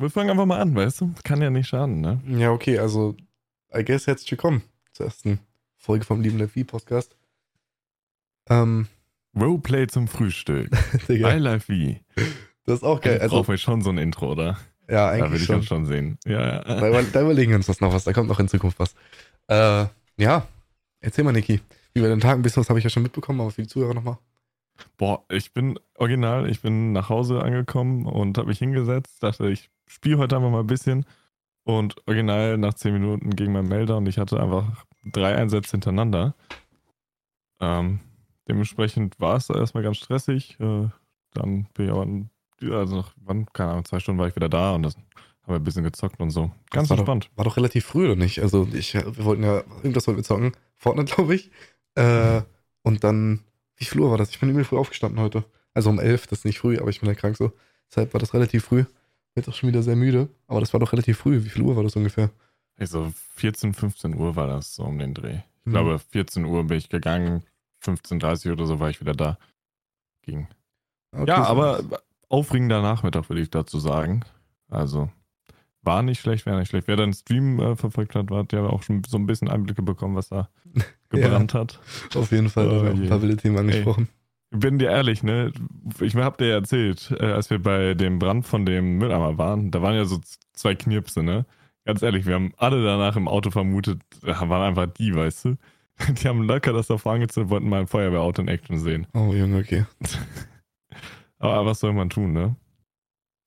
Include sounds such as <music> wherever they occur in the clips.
Wir fangen einfach mal an, weißt du? Kann ja nicht schaden, ne? Ja, okay, also, I guess herzlich willkommen zur ersten Folge vom Lieben Levi Podcast. Ähm, Roleplay zum Frühstück. <laughs> Digga, I Life V. das ist auch geil. Also, Also, brauchen wir schon so ein Intro, oder? ja, Da will eigentlich ich schon. uns schon sehen. Ja, ja. Da, über- da überlegen wir uns das noch was, da kommt noch in Zukunft was. Äh, ja, erzähl mal, Niki. Wie wir den Tag ein bisschen, das habe ich ja schon mitbekommen, aber für die Zuhörer nochmal. Boah, ich bin original, ich bin nach Hause angekommen und habe mich hingesetzt, dachte, ich spiele heute einfach mal ein bisschen. Und original nach 10 Minuten ging mein Melder und ich hatte einfach drei Einsätze hintereinander. Ähm, dementsprechend war es da erstmal ganz stressig. Äh, dann bin ich aber, also nach, wann, keine Ahnung, zwei Stunden war ich wieder da und das haben wir ein bisschen gezockt und so. Ganz war entspannt. Doch, war doch relativ früh, oder nicht? Also, ich, wir wollten ja, irgendwas wollten wir zocken. Fortnite, glaube ich. Äh, und dann, wie viel Uhr war das? Ich bin übel früh aufgestanden heute. Also um elf, das ist nicht früh, aber ich bin ja krank so. Deshalb war das relativ früh. Bin jetzt auch schon wieder sehr müde, aber das war doch relativ früh. Wie viel Uhr war das ungefähr? Also 14, 15 Uhr war das so um den Dreh. Ich Mhm. glaube, 14 Uhr bin ich gegangen, 15.30 oder so war ich wieder da. Ging. Okay, ja, aber aufregender Nachmittag, würde ich dazu sagen. Also, war nicht schlecht, wäre nicht schlecht. Wer deinen Stream äh, verfolgt hat, hat ja auch schon so ein bisschen Einblicke bekommen, was da <laughs> gebrannt hat. Auf jeden Fall, da Oh haben wir ein paar wilde Themen angesprochen. Ich bin dir ehrlich, ne? Ich hab dir ja erzählt, äh, als wir bei dem Brand von dem Mülleimer waren, da waren ja so zwei Knirpse, ne? Ganz ehrlich, wir haben alle danach im Auto vermutet, da waren einfach die, weißt du? <laughs> Die haben locker das davor angezündet, wollten mal ein Feuerwehrauto in Action sehen. Oh, Junge, okay. <laughs> Aber was soll man tun, ne?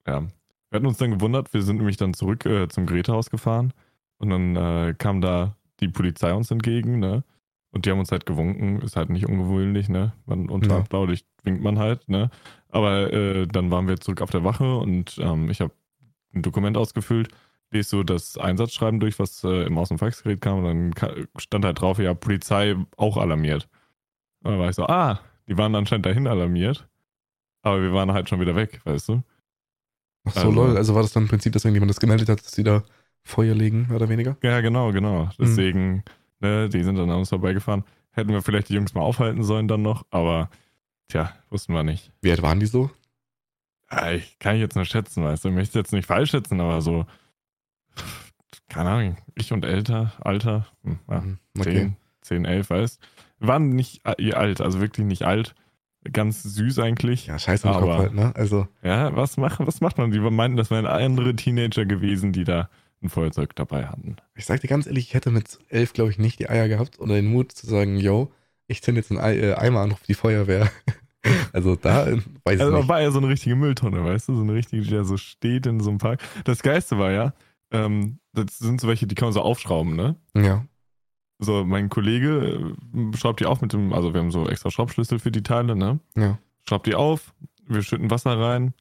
Ja. Wir hatten uns dann gewundert, wir sind nämlich dann zurück äh, zum Greta-Haus gefahren und dann äh, kam da die Polizei uns entgegen, ne? Und die haben uns halt gewunken, ist halt nicht ungewöhnlich, ne? Man unter Ja. Blaulicht winkt man halt, ne? Aber äh, dann waren wir zurück auf der Wache und ähm, ich habe ein Dokument ausgefüllt, lese so das Einsatzschreiben durch, was äh, im Außenfaxgerät kam und dann stand halt drauf, ja, Polizei auch alarmiert. Und dann war ich so, ah, die waren anscheinend dahin alarmiert. Aber wir waren halt schon wieder weg, weißt du? Ach so, Also- lol. Also war das dann im Prinzip, dass irgendjemand das gemeldet hat, dass die da Feuer legen, mehr oder weniger? Ja, genau, genau. Deswegen, ne, die sind dann an uns vorbeigefahren. Hätten wir vielleicht die Jungs mal aufhalten sollen dann noch, aber tja, wussten wir nicht. Wie alt waren die so? Ja, ich kann ich jetzt nur schätzen, weißt du. Ich möchte jetzt nicht falsch schätzen, aber so, keine Ahnung, ich und älter, Alter, hm, ja, Mhm, 10, 10, 11, weißt Wir waren nicht äh, alt, also wirklich nicht alt. Ganz süß eigentlich. Ja, scheiße im Aber- Kopf halt, ne? Also, Ja, was, mach, was macht man? Die meinten, das wären andere Teenager gewesen, die da ein Feuerzeug dabei hatten. ich sag dir ganz ehrlich, ich hätte mit elf, glaube ich, nicht die Eier gehabt oder den Mut zu sagen, yo, ich zünd jetzt einen Ei, äh, Eimer an, ruf die Feuerwehr. <laughs> also da äh, weiß ich Also nicht. war ja so eine richtige Mülltonne, weißt du? So eine richtige, die da so steht in so einem Park. Das Geiste war ja, ähm, das sind so welche, die kann man so aufschrauben, ne? Ja. So, mein Kollege äh, schraubt die auf mit dem, also wir haben so extra Schraubschlüssel für die Teile, ne? Ja. Schraubt die auf, wir schütten Wasser rein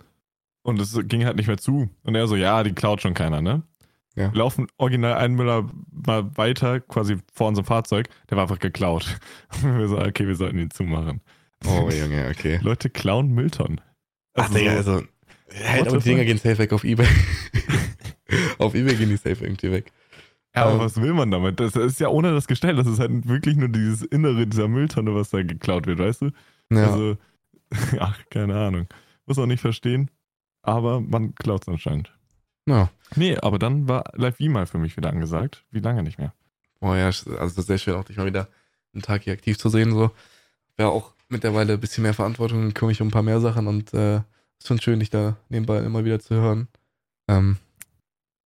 und es ging halt nicht mehr zu. Und er so, ja, die klaut schon keiner, ne? Ja. Wir laufen original einen Müller mal weiter, quasi vor unserem Fahrzeug, der war einfach geklaut. Und <laughs> wir so, okay, wir sollten ihn zumachen. Oh, Junge, okay. Leute klauen Mülltonnen. Ach, Digga, also. What aber die Dinger gehen safe weg auf Ebay. <laughs> auf Ebay gehen die safe irgendwie weg. Ja, aber Ähm, was will man damit? Das ist ja ohne das Gestell. Das ist halt wirklich nur dieses Innere dieser Mülltonne, was da geklaut wird, weißt du? Ja. Also, <laughs> ach, keine Ahnung. Muss auch nicht verstehen. Aber man klaut es anscheinend. Ja. Nee, aber dann war Live V mal für mich wieder angesagt. Wie lange nicht mehr? Oh ja, also sehr schön, auch dich mal wieder einen Tag hier aktiv zu sehen. So. Ja, auch mittlerweile ein bisschen mehr Verantwortung, kümmere mich um ein paar mehr Sachen und äh, ist schon schön, dich da nebenbei immer wieder zu hören. Ähm,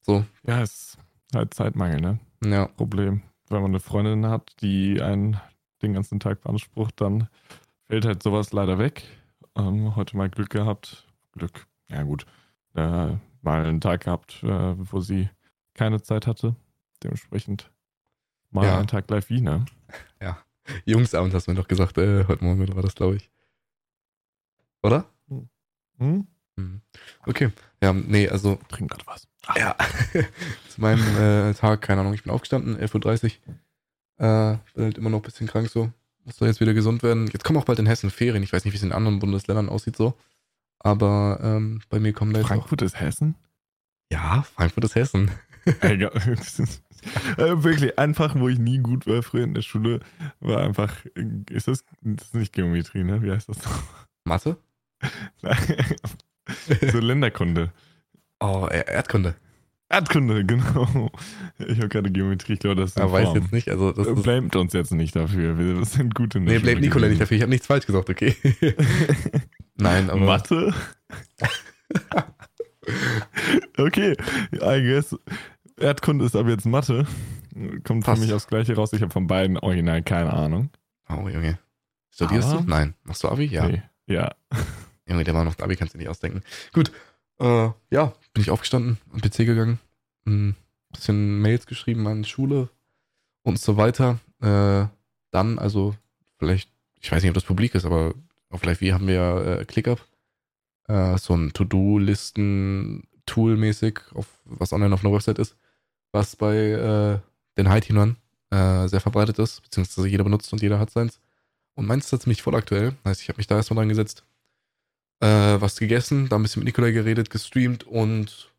so, Ja, ist halt Zeitmangel, ne? ja. Problem. Wenn man eine Freundin hat, die einen den ganzen Tag beansprucht, dann fällt halt sowas leider weg. Ähm, heute mal Glück gehabt. Glück, ja gut. Äh, mal einen Tag gehabt, äh, wo sie keine Zeit hatte. Dementsprechend mal Ja. einen Tag live wie, ne? <laughs> Jungsabend hast du mir doch gesagt, äh, heute Morgen war das, glaube ich. Oder? Hm? Mhm. Okay. Ja, nee, also Trink gerade was. Ja. <laughs> Zu meinem äh, Tag, keine Ahnung, ich bin aufgestanden, 11.30 Uhr. Äh, bin halt immer noch ein bisschen krank so. Muss da jetzt wieder gesund werden. Jetzt kommen auch bald in Hessen Ferien. Ich weiß nicht, wie es in anderen Bundesländern aussieht so. Aber ähm, bei mir kommen da jetzt Frankfurt ist Hessen? auch. Ja, Frankfurt ist Hessen. <laughs> Egal. <laughs> äh, wirklich, ein Fach, wo ich nie gut war früher in der Schule, war einfach, ist das, das ist nicht Geometrie, ne? Wie heißt das? Mathe? <laughs> so Länderkunde. Oh, Er- Erdkunde. Erdkunde, genau. Ich habe gerade Geometrie, ich glaube, das ist Er weiß jetzt nicht, also das ist. Blamet uns jetzt nicht dafür. Wir sind gut in der Nee, blame Schule Nikolai nicht dafür. Ich habe nichts falsch gesagt, okay. Nein, aber. Mathe? <laughs> okay, I guess. Erdkunde ist aber jetzt Mathe. Kommt Passt. für mich aufs Gleiche raus. Ich habe von beiden original keine Ahnung. Oh, Junge. Studierst Aber- du? Nein. Machst du Abi? Ja. Nee. Ja. <laughs> Junge, der war noch Abi, kannst du nicht ausdenken. Gut. Äh, ja, bin ich aufgestanden, am PC gegangen, ein bisschen Mails geschrieben an Schule und so weiter. Äh, dann, also, vielleicht, ich weiß nicht, ob das publik ist, aber auf Live V haben wir äh, ClickUp. Äh, so ein To-Do-Listen-Tool mäßig, was online auf einer Website ist, was bei äh, den High-Teamern äh, sehr verbreitet ist, beziehungsweise jeder benutzt und jeder hat seins. Und meins ist da ziemlich voll aktuell. Heißt, ich habe mich da erstmal dran gesetzt, äh, was gegessen, da ein bisschen mit Nikolai geredet, gestreamt und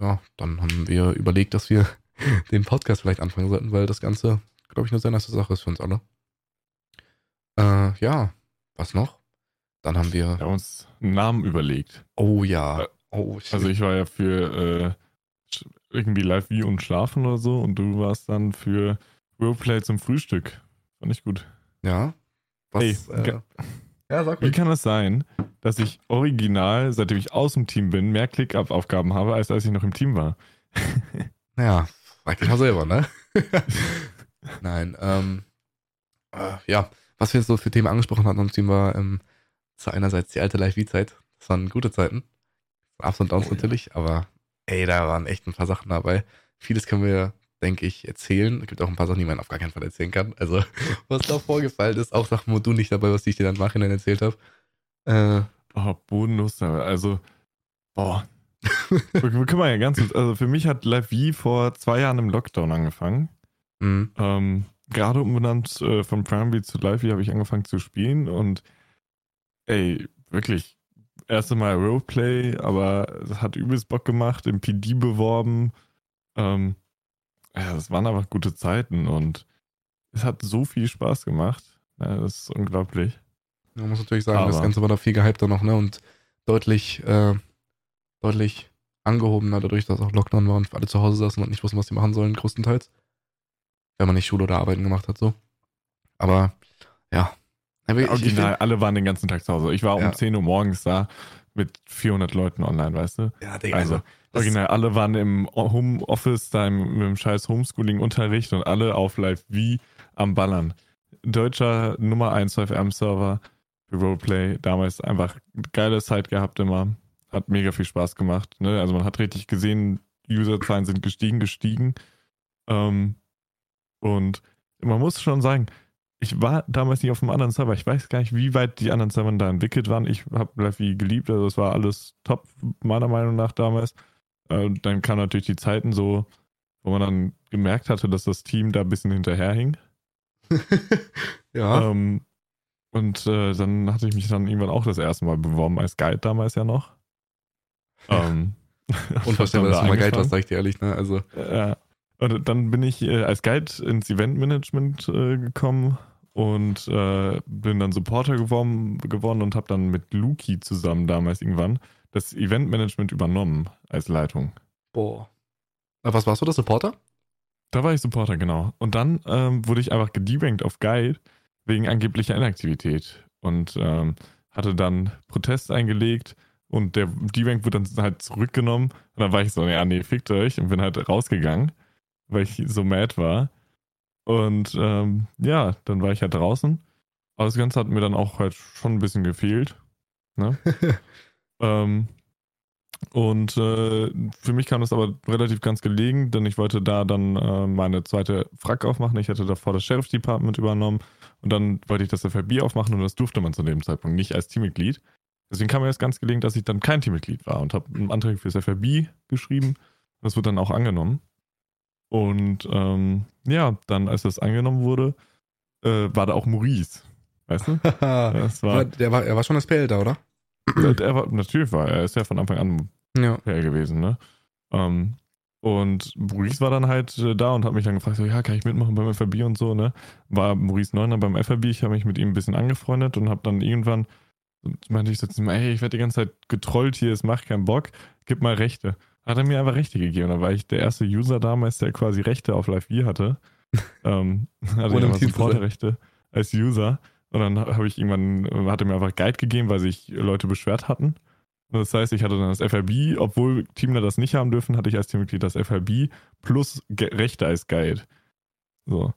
ja, dann haben wir überlegt, dass wir <laughs> den Podcast vielleicht anfangen sollten, weil das Ganze, glaube ich, eine sehr nice Sache ist für uns alle. Äh, ja, was noch? Dann haben wir. Wir haben uns einen Namen überlegt. Oh ja. Oh, shit. Also ich war ja für äh, irgendwie live wie und schlafen oder so und du warst dann für Roleplay zum Frühstück. Fand ich gut. ja. Was, Ey, äh, ja, sag Wie kann es sein, dass ich original, seitdem ich aus dem Team bin, mehr Click-Up-Aufgaben habe, als als ich noch im Team war? Ja, frag dich mal selber, ne? <laughs> Nein, ähm, äh, ja, was wir so für Themen angesprochen hatten am Team war ähm, zu einerseits die alte Live-V-Zeit. Das waren gute Zeiten. Ups und Downs Oh ja. natürlich, aber ey, da waren echt ein paar Sachen dabei. Vieles können wir, denke ich, erzählen. Es gibt auch ein paar Sachen, die man auf gar keinen Fall erzählen kann. Also, <laughs> was da vorgefallen ist, auch Sachen, wo du nicht dabei warst, die ich dir dann im Nachhinein erzählt habe. Äh, Oh, bodenlos. Also, boah. wir, können wir ja ganz kurz, also für mich hat Live V vor zwei Jahren im Lockdown angefangen. mh, Ähm, gerade umbenannt äh, von Primary zu Live V habe ich angefangen zu spielen und ey, wirklich, erste Mal Roleplay, aber es hat übelst Bock gemacht, im PD beworben. Ähm, ja, das waren einfach gute Zeiten und es hat so viel Spaß gemacht. Ja, das ist unglaublich. Man muss natürlich sagen, das Aber- Ganze war da viel gehypter noch, ne? Und deutlich, äh, deutlich angehobener, dadurch, dass auch Lockdown war und alle zu Hause saßen und nicht wussten, was sie machen sollen, größtenteils. Wenn man nicht Schule oder Arbeiten gemacht hat, so. Aber, ja. Aber ich Original, find- alle waren den ganzen Tag zu Hause. Ich war um Ja. 10 Uhr morgens da mit 400 Leuten online, weißt du? ja, Digga, Also, also, original, alle waren im Homeoffice, da im, dem scheiß Homeschooling-Unterricht und alle auf live wie am Ballern. Deutscher Nummer 1 FM-Server für Roleplay. Damals einfach geile Zeit gehabt immer. Hat mega viel Spaß gemacht. Ne? Also man hat richtig gesehen, Userzahlen sind gestiegen, gestiegen. Ähm, und man muss schon sagen, ich war damals nicht auf einem anderen Server. Ich weiß gar nicht, wie weit die anderen Server da entwickelt waren. Ich habe wie geliebt, also es war alles top, meiner Meinung nach damals. Äh, dann kamen natürlich die Zeiten so, wo man dann gemerkt hatte, dass das Team da ein bisschen hinterherhing. <laughs> ja, Ähm, und äh, dann hatte ich mich dann irgendwann auch das erste Mal beworben als Guide damals ja noch. Ähm, <laughs> <laughs> unvorstellbar, dass du mal hast, angefangen. sag ich dir ehrlich, ne? Also, Ja. Und dann bin ich äh, als Guide ins Eventmanagement äh, gekommen und äh, bin dann Supporter geworden, geworden und habe dann mit Luki zusammen damals irgendwann das Eventmanagement übernommen als Leitung. boah. Aber was warst du, das Supporter? Da war ich Supporter, genau. Und dann ähm, wurde ich einfach gedebankt auf Guide wegen angeblicher Inaktivität und ähm, hatte dann Protest eingelegt und der Debank wurde dann halt zurückgenommen. Und dann war ich so, ja, nee, fickt euch und bin halt rausgegangen, weil ich so mad war. Und ähm, ja, dann war ich halt draußen. Aber das Ganze hat mir dann auch halt schon ein bisschen gefehlt. Ne? <laughs> Ähm, und äh, für mich kam das aber relativ ganz gelegen, denn ich wollte da dann äh, meine zweite Frack aufmachen. Ich hatte davor das Sheriff Department übernommen und dann wollte ich das FRB aufmachen und das durfte man zu dem Zeitpunkt nicht als Teammitglied. Deswegen kam mir das ganz gelegen, dass ich dann kein Teammitglied war und habe einen Antrag fürs FRB geschrieben. Das wurde dann auch angenommen. Und ähm, ja, dann, als das angenommen wurde, äh, war da auch Maurice. Weißt du? <laughs> Das war, der war, er war schon das PL da, oder? der war, natürlich war er, ist ja von Anfang an Ja. fair gewesen, ne? Ähm, und Maurice war dann halt äh, da und hat mich dann gefragt, so, ja, kann ich mitmachen beim FRB und so, ne? War Maurice Neuner beim FRB, ich habe mich mit ihm ein bisschen angefreundet und habe dann irgendwann, meinte ich so zu ihm, ey, ich werde die ganze Zeit getrollt hier, es macht keinen Bock, gib mal Rechte. Hat er mir einfach Rechte gegeben. Da war ich der erste User damals, der quasi Rechte auf Live V hatte. <laughs> ähm, hatte Ohne. Supporterrechte als User. Und dann habe ich irgendwann, hat er mir einfach Guide gegeben, weil sich Leute beschwert hatten. Das heißt, ich hatte dann das FRB, obwohl Teamler das nicht haben dürfen, hatte ich als Teammitglied das FRB plus Ge Rechte als Guide. So.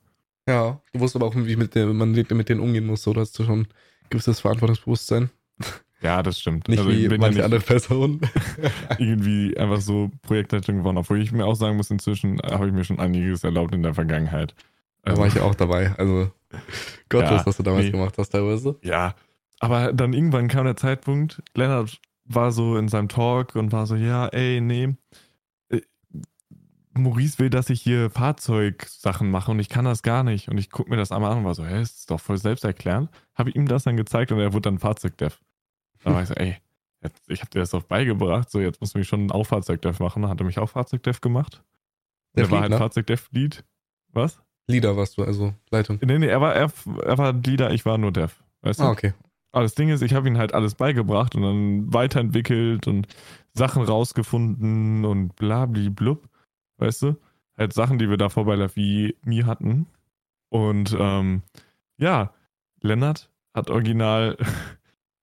Ja, du wusstest aber auch, wie mit der, man mit denen umgehen muss, so dass du schon ein gewisses Verantwortungsbewusstsein. Ja, das stimmt. Nicht Also ich wie bin ja manche nicht andere Personen. <laughs> irgendwie einfach so Projektleitung geworden, obwohl ich mir auch sagen muss, inzwischen habe ich mir schon einiges erlaubt in der Vergangenheit. Da war ich ja auch dabei. Also, Gott Ja, weiß, was du damals nee. gemacht hast, teilweise. Ja, aber dann irgendwann kam der Zeitpunkt, Lennart war so in seinem Talk und war so, ja, ey, nee, äh, Maurice will, dass ich hier Fahrzeugsachen mache und ich kann das gar nicht. Und ich gucke mir das einmal an und war so, hä, das ist doch voll selbsterklärend. Habe ich ihm das dann gezeigt und er wurde dann Fahrzeugdev. Da war ich so, ey, jetzt, ich habe dir das doch beigebracht, so jetzt musst du mich schon auch Fahrzeugdev machen. Hat er mich auch Fahrzeugdev gemacht. Der Der war halt Fliegner? Fahrzeugdev-Lead. Was? Leader warst du, also Leitung. Nee, nee, er war, er, er war Leader, ich war nur Dev. Weißt du? Ah, okay. Aber das Ding ist, ich habe ihm halt alles beigebracht und dann weiterentwickelt und Sachen rausgefunden und blabli-blub. Weißt du? Halt Sachen, die wir davor bei Lavi nie hatten. Und ähm, ja, Lennart hat original <laughs>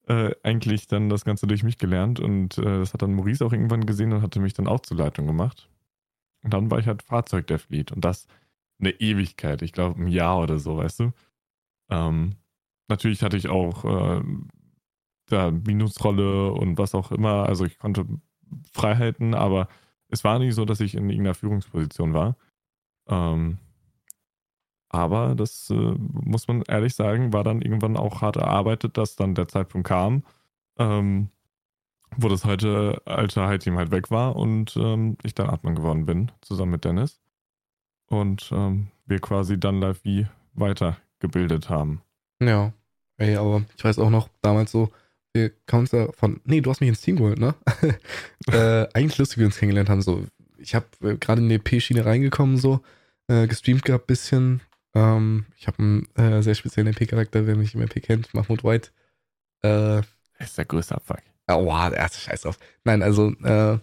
äh, eigentlich dann das Ganze durch mich gelernt und äh, das hat dann Maurice auch irgendwann gesehen und hatte mich dann auch zur Leitung gemacht. Und dann war ich halt Fahrzeugdev-Lead und das eine Ewigkeit, ich glaube ein Jahr oder so, weißt du? Ähm, natürlich hatte ich auch äh, da Minusrolle und was auch immer, also ich konnte Freiheiten, aber es war nicht so, dass ich in irgendeiner Führungsposition war. Ähm, aber das äh, muss man ehrlich sagen, war dann irgendwann auch hart erarbeitet, dass dann der Zeitpunkt kam, ähm, wo das heute alte High-Team halt weg war und ähm, ich dann Atman geworden bin, zusammen mit Dennis. Und ähm, wir quasi dann live wie weitergebildet haben. Ja. Ey, aber ich weiß auch noch, damals so, wir kamen uns da von, nee, du hast mich ins Team geholt, ne? <laughs> äh, eigentlich lustig, wie wir uns kennengelernt haben, so. Ich habe äh, gerade in die EP-Schiene reingekommen, so, äh, gestreamt gehabt, bisschen. Ähm, ich habe einen äh, sehr speziellen EP-Charakter, wer mich im EP kennt, Mahmoud White. Äh, Das ist der größte Abfuck. Oh, wow, der erste Scheiß drauf. Nein, also, äh,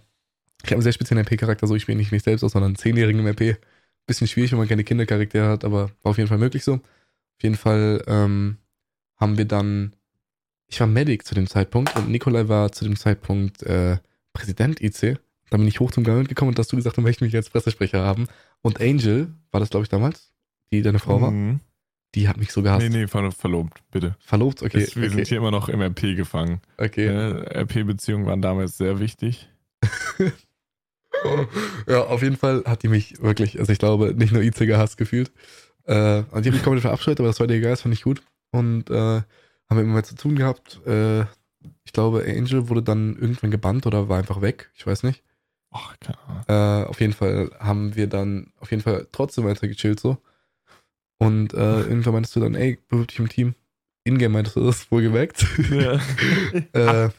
ich habe einen sehr speziellen RP-Charakter, so ich spiele nicht mich selbst aus, sondern einen Zehnjährigen im RP. Bisschen schwierig, wenn man keine Kindercharaktere hat, aber war auf jeden Fall möglich so. Auf jeden Fall ähm, haben wir dann, ich war Medic zu dem Zeitpunkt und Nikolai war zu dem Zeitpunkt äh, Präsident IC. Dann bin ich hoch zum Government gekommen und hast du gesagt, du möchtest mich als Pressesprecher haben. Und Angel, war das glaube ich damals, die deine Frau war, Mhm. die hat mich so gehasst. Nee, nee, ver verlobt, bitte. Verlobt? Okay, Es- wir sind okay, hier immer noch im RP gefangen. okay. Äh, RP-Beziehungen waren damals sehr wichtig. <laughs> ja, auf jeden Fall hat die mich wirklich, also ich glaube, nicht nur IC gehasst gefühlt. Äh, und die hat mich komplett verabscheut, aber das war dir egal, das fand ich gut. Und äh, haben wir immer mehr zu tun gehabt. Äh, ich glaube, Angel wurde dann irgendwann gebannt oder war einfach weg. Ich weiß nicht. Oh, keine Ahnung. Äh, auf jeden Fall haben wir dann auf jeden Fall trotzdem weiter gechillt so. Und äh, <laughs> irgendwann meintest du dann, ey, bewirb dich im Team. Ingame meintest du das, wohlgemerkt. Ja. <laughs> äh,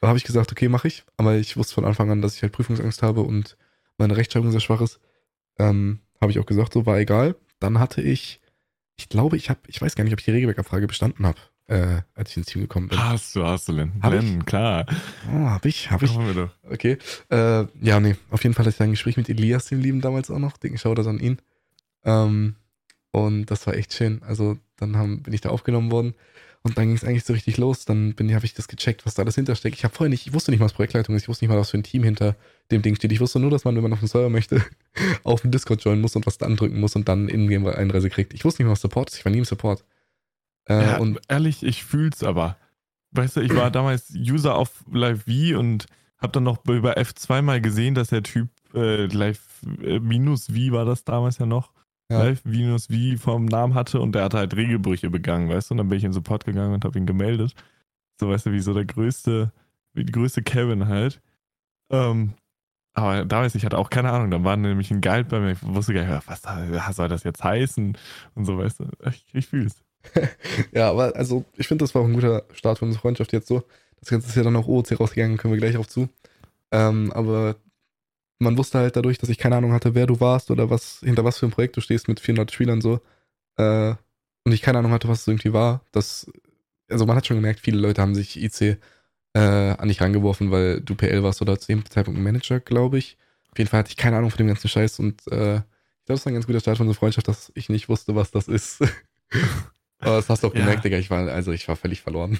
da habe ich gesagt, okay, mache ich. Aber ich wusste von Anfang an, dass ich halt Prüfungsangst habe und meine Rechtschreibung sehr schwach ist. Ähm, habe ich auch gesagt, so war egal. Dann hatte ich, ich glaube, ich habe, ich weiß gar nicht, ob ich die Regelwerkabfrage bestanden habe, äh, als ich ins Team gekommen bin. Hast du, hast du, Len. Hab ich? Len, klar. Oh, habe ich, habe ich. Okay. Äh, ja, nee, auf jeden Fall hatte ich ein Gespräch mit Elias, dem Lieben, damals auch noch. Dicken Shoutout an ihn. Ähm, und das war echt schön. Also, dann haben, bin ich da aufgenommen worden. Und dann ging es eigentlich so richtig los. Dann bin habe ich das gecheckt, was da alles hintersteckt. Ich habe vorher nicht, ich wusste nicht mal, was Projektleitung ist. Ich wusste nicht mal, was für ein Team hinter dem Ding steht. Ich wusste nur, dass man, wenn man auf den Server möchte, <laughs> auf den Discord joinen muss und was dann drücken muss und dann in-game-Einreise kriegt. Ich wusste nicht mal, was Support ist. Ich war nie im Support. Äh, ja, und ehrlich, ich fühl's aber. Weißt du, ich war damals User auf Live V und hab dann noch über F2 mal gesehen, dass der Typ äh, Live äh, minus V war das damals ja noch. Ja. Live minus V vom Namen hatte und der hatte halt Regelbrüche begangen, weißt du? Und dann bin ich in Support gegangen und hab ihn gemeldet. So, weißt du, wie so der größte, wie die größte Kevin halt. Ähm, aber damals, ich hatte auch keine Ahnung, dann war nämlich ein Guide bei mir, ich wusste gar nicht, was, soll das jetzt heißen? Und so, weißt du, ich, ich fühl's. <laughs> Ja, aber also ich finde, das war auch ein guter Start für unsere Freundschaft jetzt so. Das Ganze ist ja dann auch OOC rausgegangen, können wir gleich auf zu. Ähm, aber man wusste halt dadurch, dass ich keine Ahnung hatte, wer du warst oder was, hinter was für ein Projekt du stehst mit 400 Spielern so. Äh, und ich keine Ahnung hatte, was es irgendwie war. Das, also man hat schon gemerkt, viele Leute haben sich IC äh, an dich rangeworfen, weil du PL warst oder zu dem Zeitpunkt Manager, glaube ich. Auf jeden Fall hatte ich keine Ahnung von dem ganzen Scheiß und äh, ich glaube, es war ein ganz guter Start von unserer Freundschaft, dass ich nicht wusste, was das ist. <laughs> Aber das hast du auch gemerkt, ja. Digga. Ich war, also ich war völlig verloren.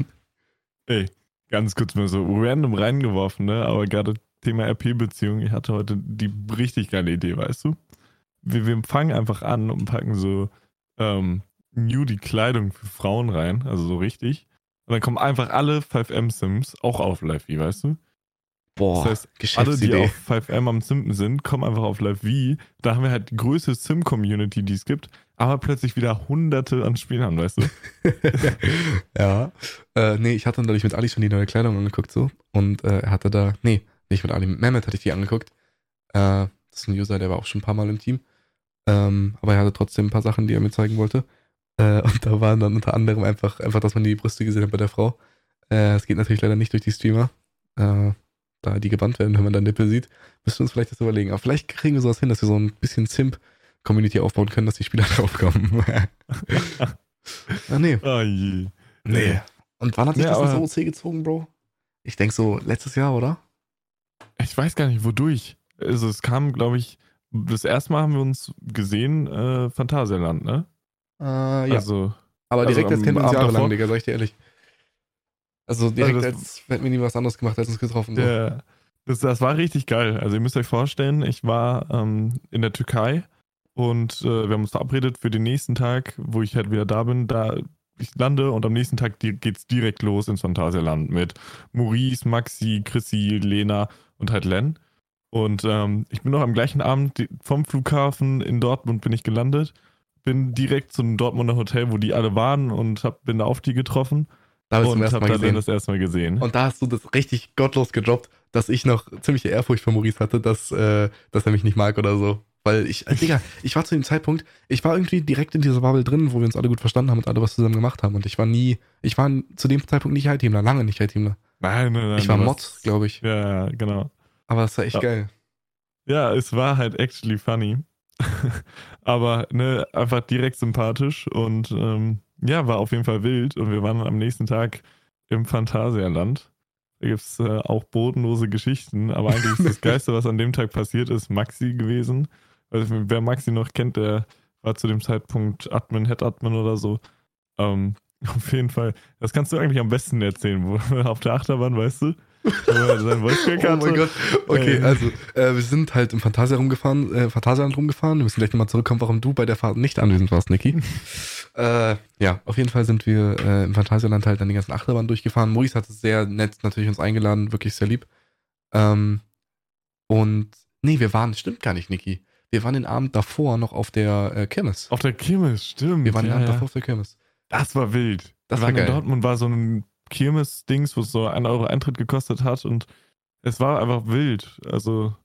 Ey, ganz kurz mal so random reingeworfen, ne? Aber gerade Thema RP-Beziehung, ich hatte heute die richtig geile Idee, weißt du? Wir, wir fangen einfach an und packen so ähm, new die Kleidung für Frauen rein, also so richtig. Und dann kommen einfach alle 5M-Sims auch auf Live, weißt du? Boah, das heißt, alle, die auf 5M am Simpen sind, kommen einfach auf Live V. Da haben wir halt die größte Sim-Community, die es gibt, aber plötzlich wieder hunderte an Spielern, weißt du? <laughs> ja. Äh, nee, ich hatte dann dadurch mit Ali schon die neue Kleidung angeguckt, so. Und äh, er hatte da, nee, nicht mit Ali, mit Mehmet hatte ich die angeguckt. Äh, das ist ein User, der war auch schon ein paar Mal im Team. Ähm, aber er hatte trotzdem ein paar Sachen, die er mir zeigen wollte. Äh, und da waren dann unter anderem einfach, einfach, dass man die Brüste gesehen hat bei der Frau. Äh, es geht natürlich leider nicht durch die Streamer. Äh, da die gebannt werden, wenn man da Nippel sieht, müssen wir uns vielleicht das überlegen. Aber vielleicht kriegen wir sowas hin, dass wir so ein bisschen Simp-Community aufbauen können, dass die Spieler <laughs> draufkommen. ah, nee. Oh je. Nee. Und wann hat sich ja, das ins OC gezogen, Bro? Ich denke so letztes Jahr, oder? Ich weiß gar nicht, wodurch. Also es kam, glaube ich, das erste Mal haben wir uns gesehen, äh, Phantasialand, ne? Äh, ja. Also, Aber direkt also, jetzt kennen wir uns jahrelang, Digga, sag ich dir ehrlich. Also direkt also das, als hätten wir nie was anderes gemacht, als uns getroffen. So. Ja, das, das war richtig geil. Also ihr müsst euch vorstellen, ich war ähm, in der Türkei und äh, wir haben uns verabredet für den nächsten Tag, wo ich halt wieder da bin. Da ich lande und am nächsten Tag geht's direkt los ins Phantasialand mit Maurice, Maxi, Chrissy, Lena und halt Len. Und ähm, ich bin noch am gleichen Abend vom Flughafen in Dortmund bin ich gelandet, bin direkt zum Dortmunder Hotel, wo die alle waren und hab, bin da auf die getroffen da habe ich das erste Mal gesehen. Und da hast du das richtig gottlos gedroppt, dass ich noch ziemliche Ehrfurcht vor Maurice hatte, dass, äh, dass er mich nicht mag oder so. Weil ich, <laughs> Digga, ich war zu dem Zeitpunkt, ich war irgendwie direkt in dieser Bubble drin, wo wir uns alle gut verstanden haben und alle was zusammen gemacht haben. Und ich war nie, ich war zu dem Zeitpunkt nicht High-Teamler, lange nicht High-Teamler. Nein, nein, nein. Ich war Mod, glaube ich. Ja, genau. Aber es war echt ja. geil. Ja, es war halt actually funny. <laughs> Aber ne, einfach direkt sympathisch und ähm, ja, war auf jeden Fall wild und wir waren am nächsten Tag im Phantasialand. Da gibt es äh, auch bodenlose Geschichten, aber eigentlich ist das <laughs> Geiste, was an dem Tag passiert ist, Maxi gewesen. Also, wer Maxi noch kennt, der war zu dem Zeitpunkt Admin, Head Admin oder so. Ähm, <laughs> auf jeden Fall, das kannst du eigentlich am besten erzählen, wo, <laughs> auf der Achterbahn, weißt du? <laughs> oh mein Gott. Okay, also äh, wir sind halt im Phantasia rumgefahren, äh, Phantasialand rumgefahren. Wir müssen gleich nochmal zurückkommen, warum du bei der Fahrt nicht anwesend warst, Niki. äh, ja, auf jeden Fall sind wir äh, im Phantasialand halt an die ganzen Achterbahnen durchgefahren. Maurice hat es sehr nett natürlich uns eingeladen, wirklich sehr lieb. Ähm, und nee, wir waren, stimmt gar nicht, Niki. Wir waren den Abend davor noch auf der äh, Kirmes. Auf der Kirmes, stimmt. Wir waren ja, den Abend ja. davor auf der Kirmes. Das war wild. Das war geil. in Dortmund war so ein Kirmes-Dings, wo es so ein Euro Eintritt gekostet hat und es war einfach wild. Also.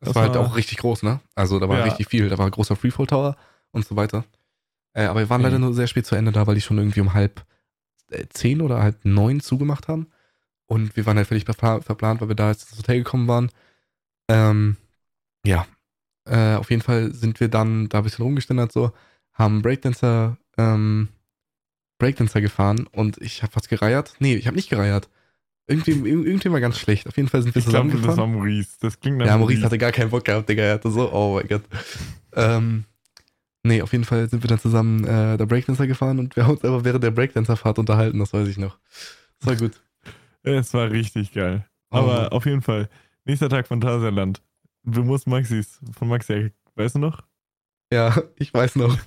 Das, war halt auch richtig groß, ne? Also da war ja. richtig viel. Da war ein großer Freefall Tower und so weiter. Äh, aber wir waren mhm. leider nur sehr spät zu Ende da, weil die schon irgendwie um halb äh, zehn oder halb neun zugemacht haben. Und wir waren halt völlig verplant, weil wir da jetzt ins Hotel gekommen waren. Ähm, ja. Äh, auf jeden Fall sind wir dann da ein bisschen rumgeständert, so, haben Breakdancer ähm, Breakdancer gefahren und ich habe was gereiert. Nee, ich habe nicht gereiert. Irgendwie, irgendwie war ganz schlecht. Auf jeden Fall sind wir zusammengefahren. Ich glaube, das war Maurice. Das klingt nach Ja, Maurice, Maurice hatte gar keinen Bock gehabt, Digga. Er hatte so, oh mein Gott. ähm, nee, auf jeden Fall sind wir dann zusammen äh, der Breakdancer gefahren und wir haben uns aber während der Breakdancer-Fahrt unterhalten, das weiß ich noch. Das war gut. Es war richtig geil. Aber oh. auf jeden Fall, nächster Tag Phantasialand. Du musst Maxis, von Maxi, weißt du noch? Ja, <laughs> ich weiß noch.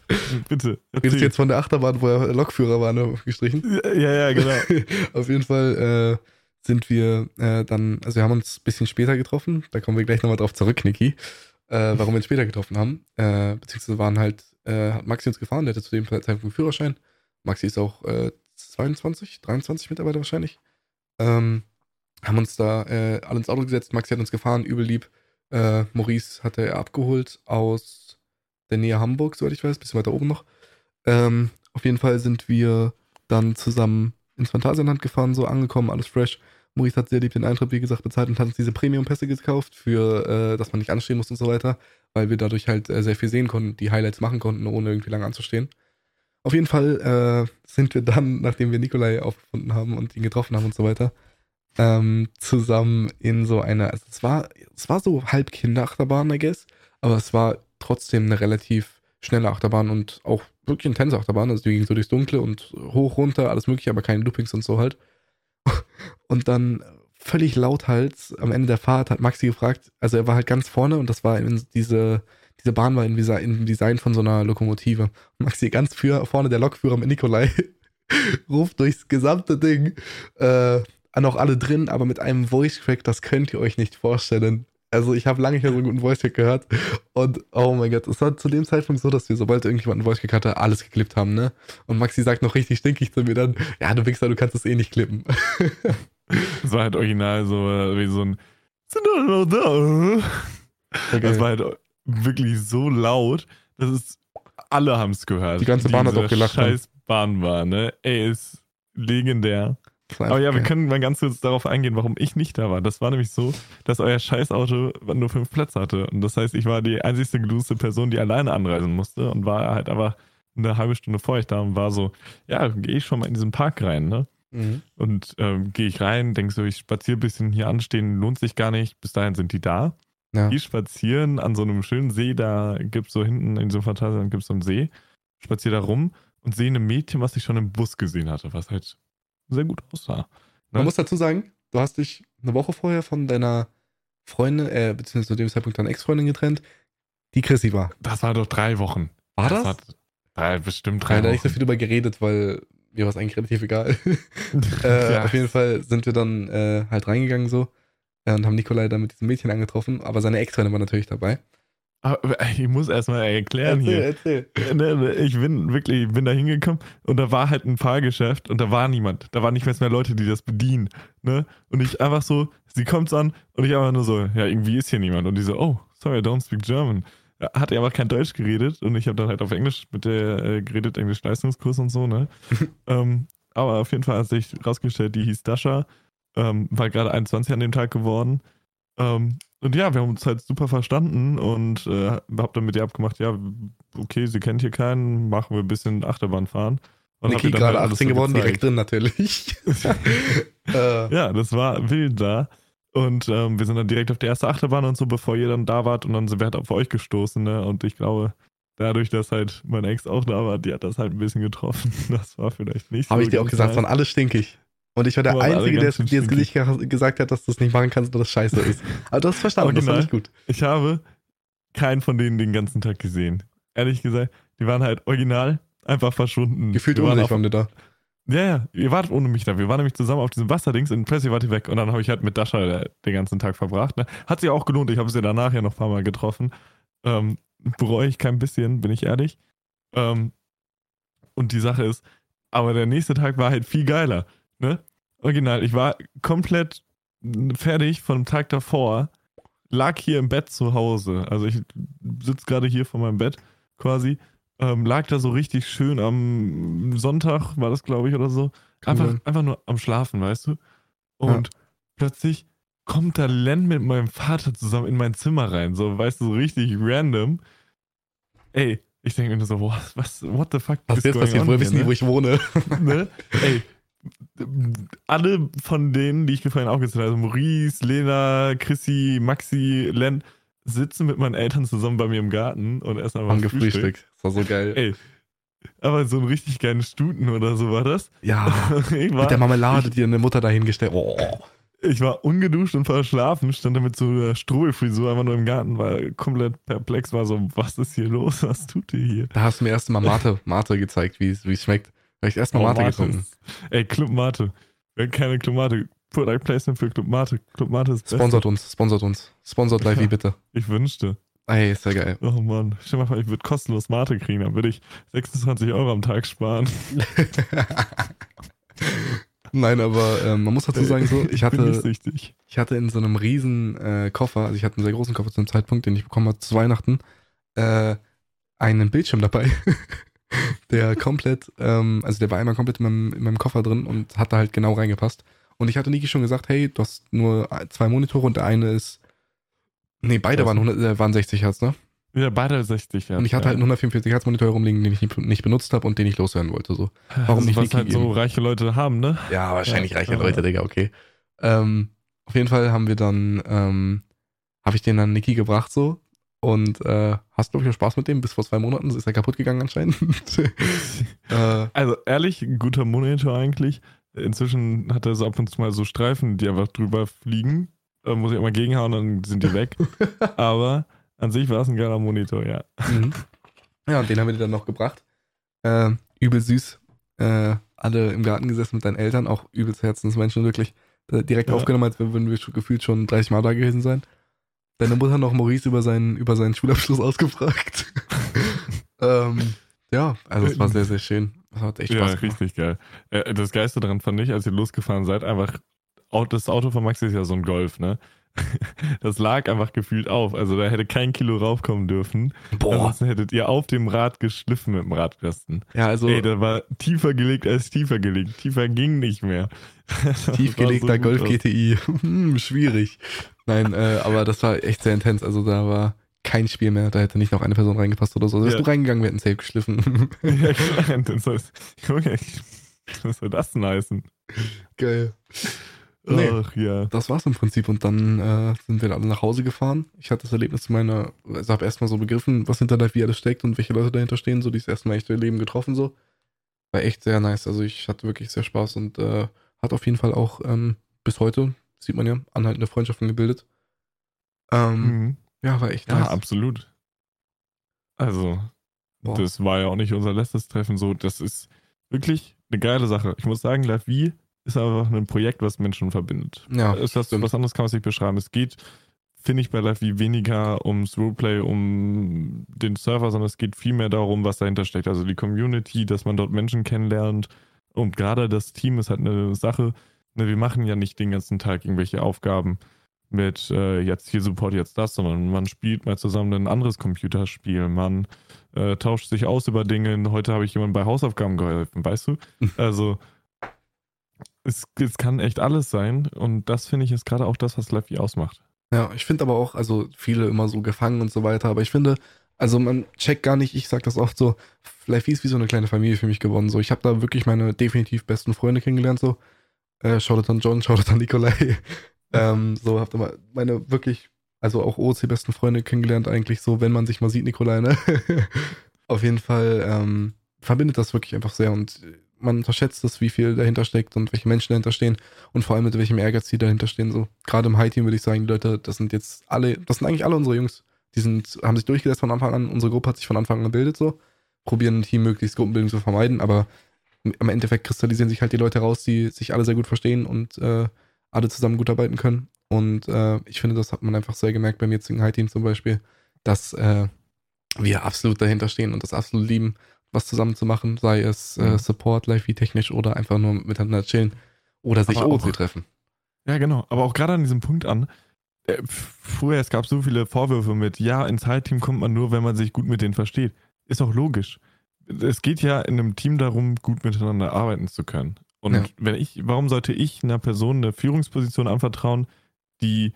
Bitte. Redest du jetzt von der Achterbahn, wo er Lokführer war, ne, gestrichen? Ja, ja, genau. <laughs> Auf jeden Fall äh, sind wir äh, dann, also wir haben uns ein bisschen später getroffen, da kommen wir gleich nochmal drauf zurück, Niki, äh, warum wir uns später getroffen haben. Äh, beziehungsweise waren halt, äh, hat Maxi uns gefahren, der hatte zu dem Zeitpunkt einen Führerschein. Maxi ist auch 22, äh, 23 Mitarbeiter wahrscheinlich. Ähm, haben uns da alle ins Auto gesetzt, Maxi hat uns gefahren, übel lieb. Maurice hatte er abgeholt aus der Nähe Hamburg, soweit ich weiß, bisschen weiter oben noch. Ähm, auf jeden Fall sind wir dann zusammen ins Phantasialand gefahren, so angekommen, alles fresh. Maurice hat sehr lieb den Eintritt, wie gesagt, bezahlt und hat uns diese Premium-Pässe gekauft, für, äh, dass man nicht anstehen muss und so weiter, weil wir dadurch halt äh, sehr viel sehen konnten, die Highlights machen konnten, ohne irgendwie lange anzustehen. Auf jeden Fall äh, sind wir dann, <laughs> nachdem wir Nikolai aufgefunden haben und ihn getroffen haben und so weiter, ähm, zusammen in so einer, also es war, es war so halb Kinderachterbahn, I guess, aber es war trotzdem eine relativ schnelle Achterbahn und auch wirklich intense Achterbahn, also die ging so durchs Dunkle und hoch, runter, alles mögliche, aber keine Loopings und so halt. <laughs> Und dann völlig lauthals am Ende der Fahrt hat Maxi gefragt, also er war halt ganz vorne und das war in diese, diese Bahn war in, im Design von so einer Lokomotive. Maxi ganz für, vorne der Lokführer mit Nikolai <laughs> ruft durchs gesamte Ding, äh, auch alle drin, aber mit einem Voice Crack, das könnt ihr euch nicht vorstellen. Also ich habe lange nicht mehr so einen guten Voice Crack gehört und oh mein Gott, es war zu dem Zeitpunkt so, dass wir, sobald irgendjemand einen Voice Crack hatte, alles geklippt haben, ne? Und Maxi sagt noch richtig stinkig zu mir dann, ja, du Wichser, du kannst es eh nicht klippen. <laughs> Das war halt original so wie so ein Sind doch noch da? Okay. Das war halt wirklich so laut, dass es alle haben es gehört. Die ganze Bahn hat auch gelacht. Scheiß Bahn war, ne? Ey, ist legendär. Aber ja, wir können mal ganz kurz darauf eingehen, warum ich nicht da war. Das war nämlich so, dass euer Scheißauto nur fünf Plätze hatte. Und das heißt, ich war die einzigste geloste Person, die alleine anreisen musste und war halt aber eine halbe Stunde vor euch da und war so, ja, gehe ich schon mal in diesen Park rein, ne? Mhm. Und ähm, gehe ich rein, denke so, ich spaziere ein bisschen hier anstehen, lohnt sich gar nicht. Bis dahin sind die da. Ja. Die spazieren an so einem schönen See, da gibt es so hinten in so einem Phantasialand gibt es so einen See. Spaziere da rum und sehe ein Mädchen, was ich schon im Bus gesehen hatte, was halt sehr gut aussah. Ne? Man muss dazu sagen, du hast dich eine Woche vorher von deiner Freundin, äh, beziehungsweise zu dem Zeitpunkt deiner Ex-Freundin getrennt, die Chrissy war. Das war doch drei Wochen. War das? das? drei, bestimmt drei ja, Wochen. Da nicht so viel drüber geredet, weil mir war es eigentlich relativ egal. <laughs> äh, ja. Auf jeden Fall sind wir dann äh, halt reingegangen so äh, und haben Nikolai dann mit diesem Mädchen angetroffen, aber seine Ex-Freundin war natürlich dabei. Ich muss erstmal erklären erzähl, hier. Erzähl. Äh, ne, ne, ich bin wirklich, ich bin da hingekommen und da war halt ein Fahrgeschäft und da war niemand. Da waren nicht mehr, mehr Leute, die das bedienen. Ne? Und ich einfach so, sie kommt an und ich einfach nur so, ja, irgendwie ist hier niemand. Und die so, oh, sorry, I don't speak German. Hat er aber kein Deutsch geredet und ich habe dann halt auf Englisch mit der äh, geredet, Englisch-Leistungskurs und so, ne? <laughs> ähm, aber auf jeden Fall hat sich rausgestellt, die hieß Dasha, ähm, war gerade 21 an dem Tag geworden. Ähm, und ja, wir haben uns halt super verstanden und äh, hab dann mit ihr abgemacht, ja, okay, sie kennt hier keinen, machen wir ein bisschen Achterbahn fahren. Und Niki gerade halt 18 geworden, gezeigt. direkt drin natürlich. <laughs> Äh. ja, das war wild da. Und ähm, wir sind dann direkt auf die erste Achterbahn und so, bevor ihr dann da wart. Und dann sind wir halt auf euch gestoßen, ne? Und ich glaube, dadurch, dass halt mein Ex auch da war, die hat das halt ein bisschen getroffen. <laughs> Das war vielleicht nicht so. Habe ich dir auch gesagt, es waren alle stinkig. Und ich war der Einzige, der dir ins Gesicht gesagt hat, dass du es nicht machen kannst und das scheiße ist. Aber du hast verstanden, das war nicht gut. Ich habe keinen von denen den ganzen Tag gesehen. Ehrlich gesagt, die waren halt original einfach verschwunden. Gefühlt ohne dich waren die da. Ja, ja, ihr wartet ohne mich da. Wir waren nämlich zusammen auf diesem Wasserdings und plötzlich wart ihr weg. Und dann habe ich halt mit Dasha den ganzen Tag verbracht. Ne? Hat sich auch gelohnt. Ich habe sie danach ja noch ein paar Mal getroffen. Ähm, bereue ich kein bisschen, bin ich ehrlich. Ähm, und die Sache ist, aber der nächste Tag war halt viel geiler. Ne? Original, ich war komplett fertig vom Tag davor, lag hier im Bett zu Hause. Also ich sitze gerade hier vor meinem Bett quasi, ähm, lag da so richtig schön am Sonntag, war das glaube ich oder so. Einfach, einfach nur am Schlafen, weißt du? Und ja. plötzlich kommt da Len mit meinem Vater zusammen in mein Zimmer rein, so, weißt du, so richtig random. Ey, ich denke mir so, what, was, what the fuck? Was ist jetzt passiert? Woher wissen die, ne? wo ich wohne? <laughs> ne? Ey, alle von denen, die ich mir vorhin aufgezählt habe, also Maurice, Lena, Chrissy, Maxi, Len, sitzen mit meinen Eltern zusammen bei mir im Garten und essen einfach Haben gefrühstückt. Das war so geil. Ey, aber so ein richtig geiles Stuten oder so war das. Ja, <laughs> war, mit der Marmelade, ich, die eine Mutter dahingestellt. Oh. Ich war ungeduscht und verschlafen, stand da mit so einer Strohfrisur einfach nur im Garten, weil komplett perplex war so, was ist hier los, was tut ihr hier? Da hast du mir erst mal Mate, Mate gezeigt, wie es schmeckt. Habe ich erstmal oh, Mate, Mate getrunken. ey, Club Mate. Wenn keine Club Mate. Product Placement für Club Mate. Club Mate ist Sponsort uns, sponsort uns. Sponsort Live, ja, bitte. <laughs> Ich wünschte. Ey, ist ja geil. Oh Mann. Stell mal vor, ich würde kostenlos Mate kriegen, dann würde ich 26 Euro am Tag sparen. <laughs> Nein, aber ähm, man muss dazu sagen, so, ich hatte, ich hatte in so einem riesen äh, Koffer, also ich hatte einen sehr großen Koffer zu dem Zeitpunkt, den ich bekommen habe zu Weihnachten, äh, einen Bildschirm dabei. <laughs> der komplett, ähm, also der war einmal komplett in meinem, in meinem Koffer drin und hat da halt genau reingepasst. Und ich hatte Niki schon gesagt, hey, du hast nur zwei Monitore und der eine ist, nee, beide waren, 100, äh, waren 60 Hertz, ne? Ja, beide 60 Hertz. Und ich hatte ja. halt einen 144 Hertz Monitor rumliegen, den ich nicht, benutzt habe und den ich loswerden wollte. So. Warum also, nicht was Niki halt so reiche Leute haben, ne? Ja, wahrscheinlich ja, reiche Leute, Digga, okay. Ähm, auf jeden Fall haben wir dann, ähm, habe ich den dann Niki gebracht so und äh, hast, glaube ich, Spaß mit dem. Bis vor zwei Monaten ist er kaputt gegangen anscheinend. <laughs> äh, also ehrlich, ein guter Monitor eigentlich. Inzwischen hat er so ab und zu mal so Streifen, die einfach drüber fliegen. Da muss ich immer gegenhauen, dann sind die weg. <laughs> Aber an sich war es ein geiler Monitor, ja. Mhm. Ja, und den haben wir dir dann noch gebracht. Äh, übel süß. Äh, alle im Garten gesessen mit deinen Eltern, auch übelst Herzensmenschen, wirklich. Äh, direkt ja. aufgenommen, als würden wir gefühlt schon 30 Mal da gewesen sein. Deine Mutter hat noch Maurice über seinen, über seinen Schulabschluss ausgefragt. <laughs> ähm, ja, also es war sehr, sehr schön. Das hat echt Spaß ja, gemacht. richtig geil. Äh, das Geiste daran fand ich, als ihr losgefahren seid, einfach, das Auto von Max ist ja so ein Golf, ne? <laughs> Das lag einfach gefühlt auf. Also da hätte kein Kilo raufkommen dürfen. Boah. Ansonsten hättet ihr auf dem Rad geschliffen mit dem Radkasten. Ja, also. Ey, da war tiefer gelegt als tiefer gelegt. Tiefer ging nicht mehr. <laughs> Tiefgelegter so Golf GTI. hm, schwierig. Nein, äh, aber das war echt sehr intens. Also da war kein Spiel mehr. Da hätte nicht noch eine Person reingepasst oder so. Wärst ja. du reingegangen, wir hätten safe geschliffen. <laughs> ja, klar. Das heißt, Junge, was soll das denn heißen? Geil. Nee, Ach ja. Das war's im Prinzip. Und dann äh, sind wir alle nach Hause gefahren. Ich hatte das Erlebnis meiner, also habe erstmal so begriffen, was hinter Live alles steckt und welche Leute dahinter stehen. So, die ist erstmal echt Leben getroffen. So. War echt sehr nice. Also ich hatte wirklich sehr Spaß und äh, hat auf jeden Fall auch ähm, bis heute, sieht man ja, anhaltende Freundschaften gebildet. Ähm, mhm. Ja, war echt nice. Ja, absolut. Also, Boah. das war ja auch nicht unser letztes Treffen. So, das ist wirklich eine geile Sache. Ich muss sagen, Live wie ist einfach ein Projekt, was Menschen verbindet. Ja. Ist das, was anderes kann man sich beschreiben. Es geht, finde ich, bei Live wie weniger ums Roleplay, um den Server, sondern es geht vielmehr darum, was dahinter steckt. Also die Community, dass man dort Menschen kennenlernt. Und gerade das Team ist halt eine Sache. Ne, wir machen ja nicht den ganzen Tag irgendwelche Aufgaben mit äh, jetzt hier Support, jetzt das, sondern man spielt mal zusammen ein anderes Computerspiel. Man äh, tauscht sich aus über Dinge. Heute habe ich jemandem bei Hausaufgaben geholfen, weißt du? <laughs> Also es, es kann echt alles sein und das finde ich ist gerade auch das, was Leffy ausmacht. Ja, ich finde aber auch, also viele immer so gefangen und so weiter, aber ich finde, also man checkt gar nicht, ich sag das oft so, Leffy ist wie so eine kleine Familie für mich geworden. So, ich habe da wirklich meine definitiv besten Freunde kennengelernt, so. Äh, Shoutout an John, <laughs> Shoutout an Nikolai. ähm, so, hab da meine wirklich, also auch OC besten Freunde kennengelernt, eigentlich so, wenn man sich mal sieht, Nikolai, ne? <laughs> Auf jeden Fall ähm, verbindet das wirklich einfach sehr und man unterschätzt es, wie viel dahinter steckt und welche Menschen dahinter stehen und vor allem mit welchem Ehrgeiz die dahinter stehen. So gerade im High-Team würde ich sagen, die Leute, das sind jetzt alle, das sind eigentlich alle unsere Jungs. Die sind, haben sich durchgesetzt von Anfang an. Unsere Gruppe hat sich von Anfang an gebildet so. Probieren ein Team möglichst Gruppenbildung zu vermeiden, aber im Endeffekt kristallisieren sich halt die Leute raus, die sich alle sehr gut verstehen und äh, alle zusammen gut arbeiten können. Und äh, ich finde, das hat man einfach sehr gemerkt beim jetzigen High-Team zum Beispiel, dass äh, wir absolut dahinter stehen und das absolut lieben was zusammen zu machen, sei es äh, mhm. Support, live wie technisch oder einfach nur miteinander chillen oder sich OC treffen. Ja, genau. Aber auch gerade an diesem Punkt an, äh, früher, es gab so viele Vorwürfe mit, ja, ins High-Team kommt man nur, wenn man sich gut mit denen versteht. Ist auch logisch. Es geht ja in einem Team darum, gut miteinander arbeiten zu können. Und ja. wenn ich, warum sollte ich einer Person eine Führungsposition anvertrauen, die,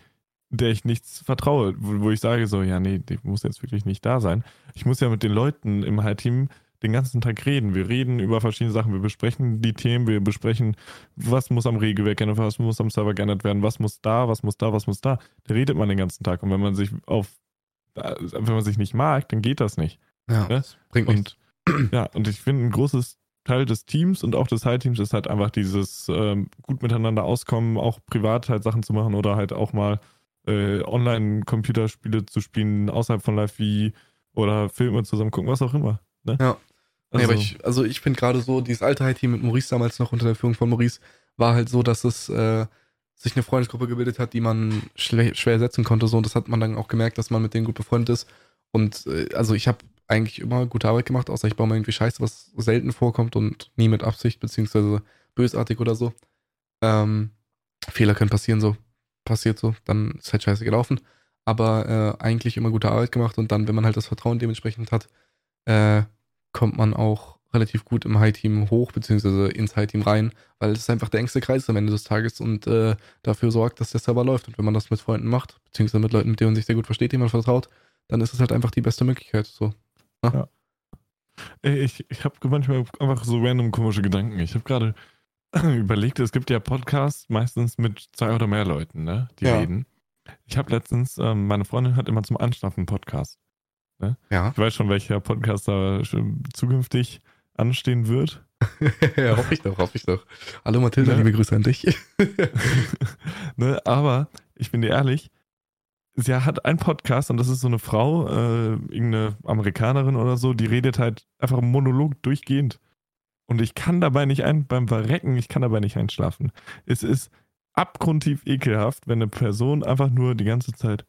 der ich nichts vertraue, wo, wo ich sage so, ja, nee, die muss jetzt wirklich nicht da sein. Ich muss ja mit den Leuten im High-Team den ganzen Tag reden. Wir reden über verschiedene Sachen. Wir besprechen die Themen, wir besprechen, was muss am Regelwerk geändert werden, was muss am Server geändert werden, was muss da, was muss da, was muss da. Da redet man den ganzen Tag. Und wenn man sich auf, wenn man sich nicht mag, dann geht das nicht. Ja, ne? bringt und, <clears throat> Ja, und ich finde, ein großes Teil des Teams und auch des High-Teams ist halt einfach dieses ähm, gut miteinander auskommen, auch privat halt Sachen zu machen oder halt auch mal äh, Online-Computerspiele zu spielen, außerhalb von Live wie oder Filme zusammen gucken, was auch immer. Ne? Ja, also, nee, aber ich, also ich finde gerade so, dieses alte High-Team mit Maurice damals noch unter der Führung von Maurice, war halt so, dass es äh, sich eine Freundesgruppe gebildet hat, die man schwer, setzen konnte. So, und das hat man dann auch gemerkt, dass man mit denen gut befreundet ist. Und äh, also ich habe eigentlich immer gute Arbeit gemacht, außer ich baue mal irgendwie Scheiße, was selten vorkommt und nie mit Absicht, beziehungsweise bösartig oder so. Ähm, Fehler können passieren, so. Passiert so, dann ist halt scheiße gelaufen. Aber äh, eigentlich immer gute Arbeit gemacht und dann, wenn man halt das Vertrauen dementsprechend hat, äh, kommt man auch relativ gut im High-Team hoch, beziehungsweise ins High-Team rein, weil es einfach der engste Kreis am Ende des Tages und äh, dafür sorgt, dass der Server läuft. Und wenn man das mit Freunden macht, beziehungsweise mit Leuten, mit denen man sich sehr gut versteht, denen man vertraut, dann ist es halt einfach die beste Möglichkeit. So. Ja. Ich, ich habe manchmal einfach so random komische Gedanken. Ich habe gerade <clears throat> überlegt, es gibt ja Podcasts meistens mit zwei oder mehr Leuten, ne, die Ja. reden. Ich habe letztens, ähm, meine Freundin hat immer zum Anschlafen einen Podcast. Ja. Ich weiß schon, welcher Podcast da zukünftig anstehen wird. <laughs> ja, hoffe ich doch, hoffe ich doch. Hallo Mathilda, Ne? liebe Grüße an dich. <laughs> ne, aber ich bin dir ehrlich, sie hat einen Podcast und das ist so eine Frau, äh, irgendeine Amerikanerin oder so, die redet halt einfach im Monolog durchgehend. Und ich kann dabei nicht ein, beim Verrecken, ich kann dabei nicht einschlafen. Es ist abgrundtief ekelhaft, wenn eine Person einfach nur die ganze Zeit,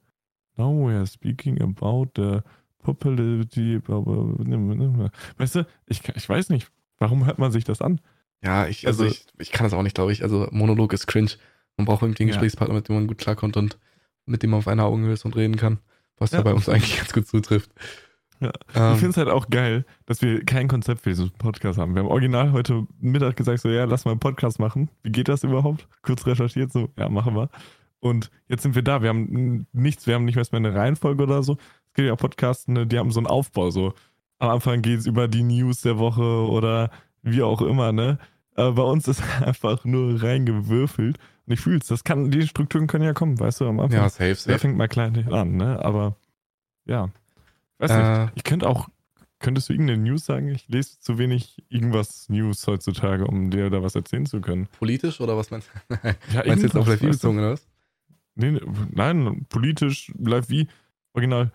now we are speaking about the bla, bla." weißt du, ich, ich weiß nicht, warum hört man sich das an? Ja, ich, also, Also- ich, ich kann das auch nicht, glaube ich. Also Monolog ist cringe. Man braucht irgendwie einen Ja. Gesprächspartner, mit dem man gut klarkommt und mit dem man auf einer Augenhöhe ist und reden kann. Was Ja. ja bei uns eigentlich ganz gut zutrifft. Ja. Ähm, Ich finde es halt auch geil, dass wir kein Konzept für diesen Podcast haben. Wir haben original heute Mittag gesagt, so, ja, lass mal einen Podcast machen. Wie geht das überhaupt? Kurz recherchiert, so, ja, machen wir. Und jetzt sind wir da. Wir haben nichts, wir haben nicht mehr eine Reihenfolge oder so. Es gibt ja auch Podcasts, ne, die haben so einen Aufbau, so. Am Anfang geht es über die News der Woche oder wie auch immer, ne? Aber bei uns ist <laughs> einfach nur reingewürfelt. Und ich fühle es, das kann, die Strukturen können ja kommen, weißt du, am Anfang. ja, safe, safe. fängt mal klein an, ne? Aber ja. Weiß nicht. Äh, Ich könnte auch, könntest du irgendeine News sagen? Ich lese zu wenig irgendwas News heutzutage, um dir da was erzählen zu können. politisch oder was meinst du? <laughs> Ja, meinst du jetzt auf Live bezogen oder was? Nee, nee, nein, politisch, live wie, original.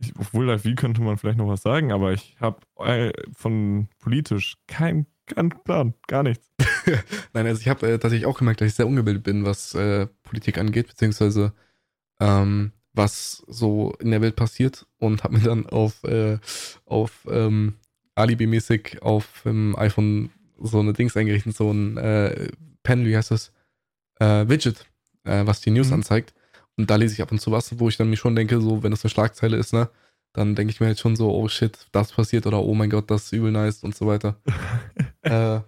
Ich, obwohl live wie könnte man vielleicht noch was sagen, aber ich habe äh, von politisch keinen kein Plan, gar nichts. <laughs> Nein, also ich habe äh, tatsächlich auch gemerkt, dass ich sehr ungebildet bin, was äh, Politik angeht, beziehungsweise ähm, was so in der Welt passiert und habe mir dann auf, äh, auf ähm, Alibi-mäßig auf dem iPhone so eine Dings eingerichtet, so ein äh, Panel, wie heißt das? Äh, Widget, äh, was die News Mhm. anzeigt. Und da lese ich ab und zu was, wo ich dann mir schon denke, so, wenn das eine Schlagzeile ist, ne, dann denke ich mir halt schon so, oh shit, das passiert oder oh mein Gott, das ist übel nice und so weiter. <laughs> äh,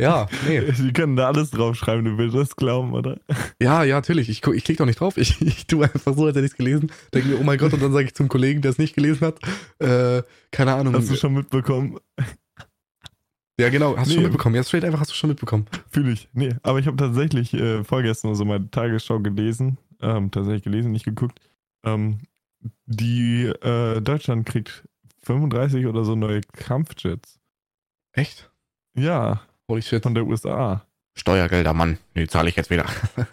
ja, nee. <laughs> Sie können da alles draufschreiben, du willst das glauben, oder? Ja, ja, natürlich. Ich, ich klicke doch nicht drauf. Ich, <laughs> ich tue einfach so, als hätte ich es gelesen. Denke mir, oh mein Gott, und dann sage ich zum Kollegen, der es nicht gelesen hat, äh, keine Ahnung. Hast du schon mitbekommen? ja, genau, hast du Nee. schon mitbekommen. Ja, straight einfach hast du schon mitbekommen. Fühle ich. Nee, aber ich habe tatsächlich äh, vorgestern so meine Tagesschau gelesen. Ähm, tatsächlich gelesen, nicht geguckt. Ähm, die äh, Deutschland kriegt 35 oder so neue Kampfjets. Echt? Ja, Holy shit. von der USA. Steuergelder, Mann. Die zahle ich jetzt wieder. <laughs>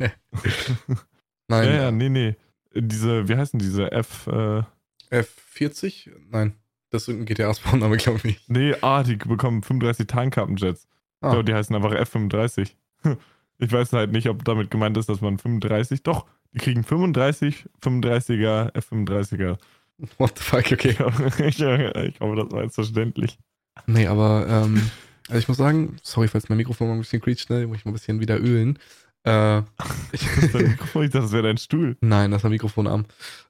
Nein, Ja, ja, nee, nee. Diese, wie heißen diese F, äh, F40? Nein. Das ist irgendein GTA-Spawn-Name, glaube ich. nee, ah, die bekommen 35 Tarnkappenjets. Ich Ah, glaube, die heißen einfach F35. <laughs> Ich weiß halt nicht, ob damit gemeint ist, dass man 35, doch, die kriegen 35, 35er, F35er. what the fuck, okay. <laughs> ich, ich hoffe, das war jetzt verständlich. Nee, aber, ähm, also ich muss sagen, sorry, falls mein Mikrofon mal ein bisschen quietscht, ne, muss ich mal ein bisschen wieder ölen. Äh, ich, Mikrofon, ich dachte, das wäre dein Stuhl. Nein, das war Mikrofonarm.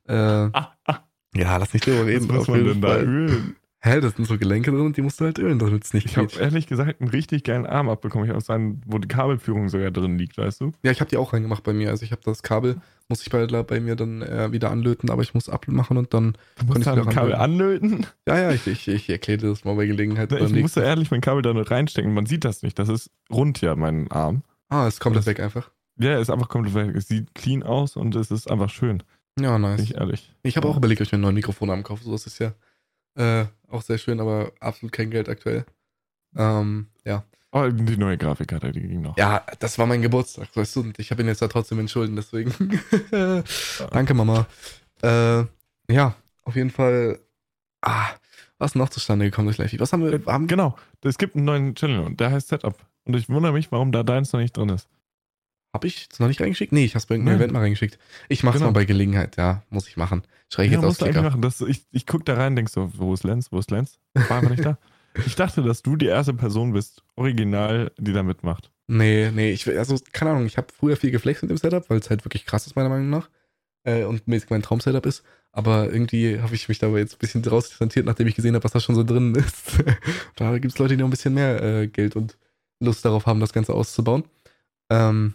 Äh, Ah, ah, ja, lass nicht drüber was reden. muss auf man denn da ölen? Hä, das sind so Gelenke drin und die musst du halt ölen, damit es nicht Ich habe quietscht. ehrlich gesagt einen richtig geilen Arm abbekommen. Ich habe so einen, wo die Kabelführung sogar drin liegt, weißt du? Ja, ich habe die auch reingemacht bei mir. Also ich habe das Kabel, muss ich bei, bei mir dann äh, wieder anlöten, aber ich muss abmachen und dann. Du musst ich da ein wieder Kabel anlöten. Ja, ja, ich, ich, ich erkläre das mal bei Gelegenheit. Ich musste nächsten- ehrlich mein Kabel da nur reinstecken. Man sieht das nicht. Das ist rund ja, mein Arm. Ah, es kommt das- weg einfach. Ja, ist einfach komplett weg. Es sieht clean aus und es ist einfach schön. Ja, Bin nice. ich ehrlich. Ich habe auch überlegt, ob ich mir einen neuen Mikrofonarm kaufe. So, das ist ja äh, auch sehr schön, aber absolut kein Geld aktuell. Ähm, ja. Oh, die neue Grafikkarte, die ging noch. Ja, das war mein Geburtstag, weißt du, und ich habe ihn jetzt da trotzdem entschulden, deswegen. <laughs> <laughs> Danke, Mama. Äh, ja, auf jeden Fall. Ah, was noch zustande gekommen durch Live? Was haben wir? Haben, Genau. Es gibt einen neuen Channel und der heißt Setup. Und ich wundere mich, warum da deins noch nicht drin ist. Hab ich es noch nicht reingeschickt? Nee, ich hab's bei irgendeinem. Event mal reingeschickt. Ich mach's Genau. mal bei Gelegenheit, ja, muss ich machen. Schreibe ich Ja, jetzt aus Klicker. machen. Das, ich ich gucke da rein und denk so, wo ist Lenz? Wo ist Lenz? War aber nicht da. <laughs> Ich dachte, dass du die erste Person bist, original, die da mitmacht. Nee, nee, ich also, keine Ahnung, ich habe früher viel geflext mit dem Setup, weil es halt wirklich krass ist, meiner Meinung nach. Äh, und mäßig mein Traum-Setup ist. Aber irgendwie habe ich mich dabei jetzt ein bisschen draus distanziert, nachdem ich gesehen habe, was da schon so drin <laughs> ist. da gibt es Leute, die noch ein bisschen mehr äh, Geld und Lust darauf haben, das Ganze auszubauen. Ähm,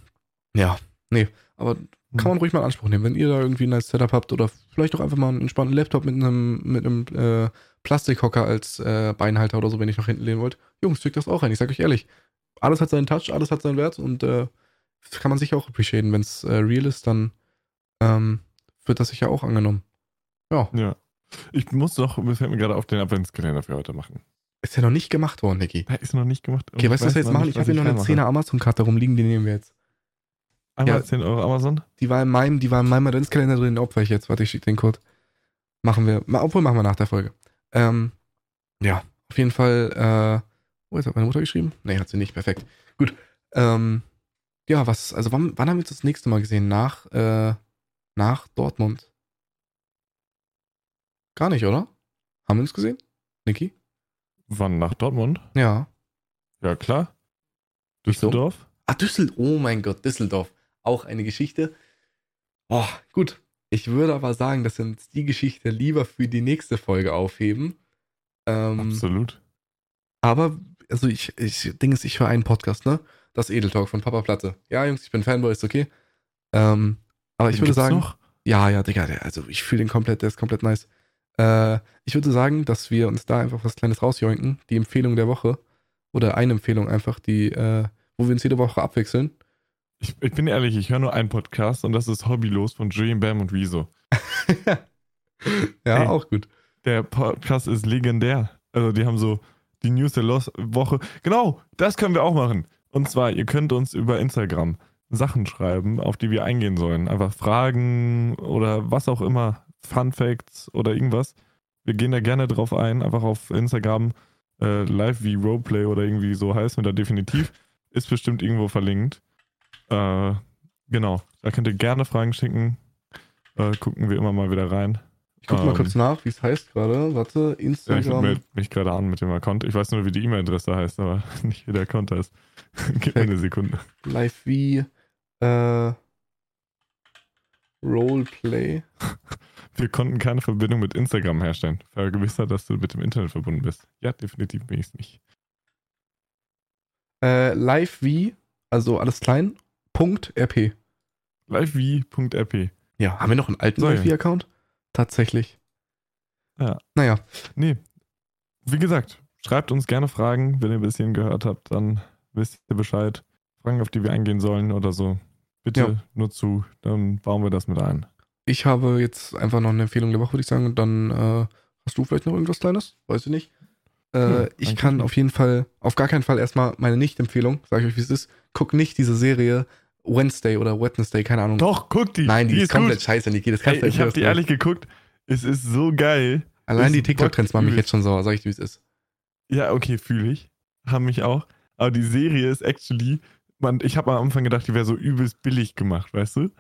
ja, nee, aber kann man ruhig mal in Anspruch nehmen. Wenn ihr da irgendwie ein nice Setup habt oder vielleicht auch einfach mal einen entspannten Laptop mit einem, mit einem äh, Plastikhocker als äh, Beinhalter oder so, wenn ich noch hinten lehnen wollt. Jungs, schickt das auch rein. Ich sag euch ehrlich, alles hat seinen Touch, alles hat seinen Wert und äh, kann man sich auch appreciaten. Wenn es äh, real ist, dann ähm, wird das sicher auch angenommen. Ja. Ja. Ich muss doch, mir fällt mir gerade auf den Adventskalender für heute machen. Ist ja noch nicht gemacht worden. Der ist noch nicht gemacht. Okay, weißt du, was wir jetzt machen? Ich habe hier noch eine 10er Amazon-Karte rumliegen, die nehmen wir jetzt. Einmal Ja. 10 Euro Amazon? Die war in meinem, die war in meinem Adventskalender drin, opfer ich jetzt. Warte, ich schicke den Code. Machen wir. Obwohl, machen wir nach der Folge. Ähm, ja, auf jeden Fall, äh, wo ist hat meine Mutter geschrieben? Nee, hat sie nicht. Perfekt. Gut. Ähm, ja, was, also wann, wann haben wir uns das nächste Mal gesehen? Nach, äh, nach Dortmund? Gar nicht, oder? Haben wir uns gesehen? Niki? Wann? Nach Dortmund? Ja. Ja, klar. Wieso? Düsseldorf? Ah, Düsseldorf. Oh mein Gott, Düsseldorf. Auch eine Geschichte. Oh, gut. Ich würde aber sagen, dass wir uns die Geschichte lieber für die nächste Folge aufheben. Ähm, Absolut. aber, also ich, ich, Ding ist, ich höre einen Podcast, ne? Das Edeltalk von Papa Platte. Ja, Jungs, ich bin Fanboy, ist okay. Ähm, aber ich würde sagen, Noch? ja, ja, Digga, also ich fühle den komplett, der ist komplett nice. Äh, ich würde sagen, dass wir uns da einfach was Kleines rausjoinken. Die Empfehlung der Woche. Oder eine Empfehlung einfach, die, äh, wo wir uns jede Woche abwechseln. Ich, ich bin ehrlich, ich höre nur einen Podcast und das ist Hobbylos von Julian Bam und Rezo. <laughs> ja, Ey. auch gut. Der Podcast ist legendär. Also die haben so die News der Los Woche. Genau, das können wir auch machen. Und zwar, ihr könnt uns über Instagram Sachen schreiben, auf die wir eingehen sollen. Einfach Fragen oder was auch immer, Fun Facts oder irgendwas. Wir gehen da gerne drauf ein. Einfach auf Instagram äh, live wie Roleplay oder irgendwie so heißen wir da definitiv. Ist bestimmt irgendwo verlinkt. Äh, genau, da könnt ihr gerne Fragen schicken. Äh, gucken wir immer mal wieder rein. Ich gucke mal Ähm, kurz nach, wie es heißt gerade. Warte, Ja, ich Instagram. melde mich gerade an mit dem Account. Ich weiß nur, wie die E-Mail-Adresse heißt, aber <laughs> nicht wie der Account heißt. <laughs> Gib mir eine Sekunde. Live wie äh, Roleplay. <laughs> Wir konnten keine Verbindung mit Instagram herstellen. Vergewissert, dass du mit dem Internet verbunden bist. Ja, definitiv bin ich es nicht. Äh, live wie, also alles klein, Punkt RP. Livevi.rp. Ja, haben wir noch einen alten So, account Tatsächlich. Ja. Naja, Nee. Wie gesagt, schreibt uns gerne Fragen. Wenn ihr ein bisschen gehört habt, dann wisst ihr Bescheid. Fragen, auf die wir eingehen sollen oder so. Bitte Ja. nur zu, dann bauen wir das mit ein. ich habe jetzt einfach noch eine Empfehlung der Woche, würde ich sagen. Und dann äh, hast du vielleicht noch irgendwas Kleines? Weiß ich nicht. Äh, Hm, ich kann auf jeden Fall, auf gar keinen Fall erstmal meine Nicht-Empfehlung, sage ich euch, wie es ist. Guck nicht diese Serie Wednesday oder Wednesday, keine Ahnung. Doch, guck die. Nein, die, ist komplett gut. scheiße, Niki. Das kannst Ey, du ich habe nicht die ehrlich geguckt. Es ist so geil. Allein die ist TikTok-Trends machen mich jetzt schon sauer, sag ich dir, wie es ist. Ja, okay, fühle ich. Haben mich auch. Aber die Serie ist actually, man, ich habe am Anfang gedacht, die wäre so übelst billig gemacht, weißt du?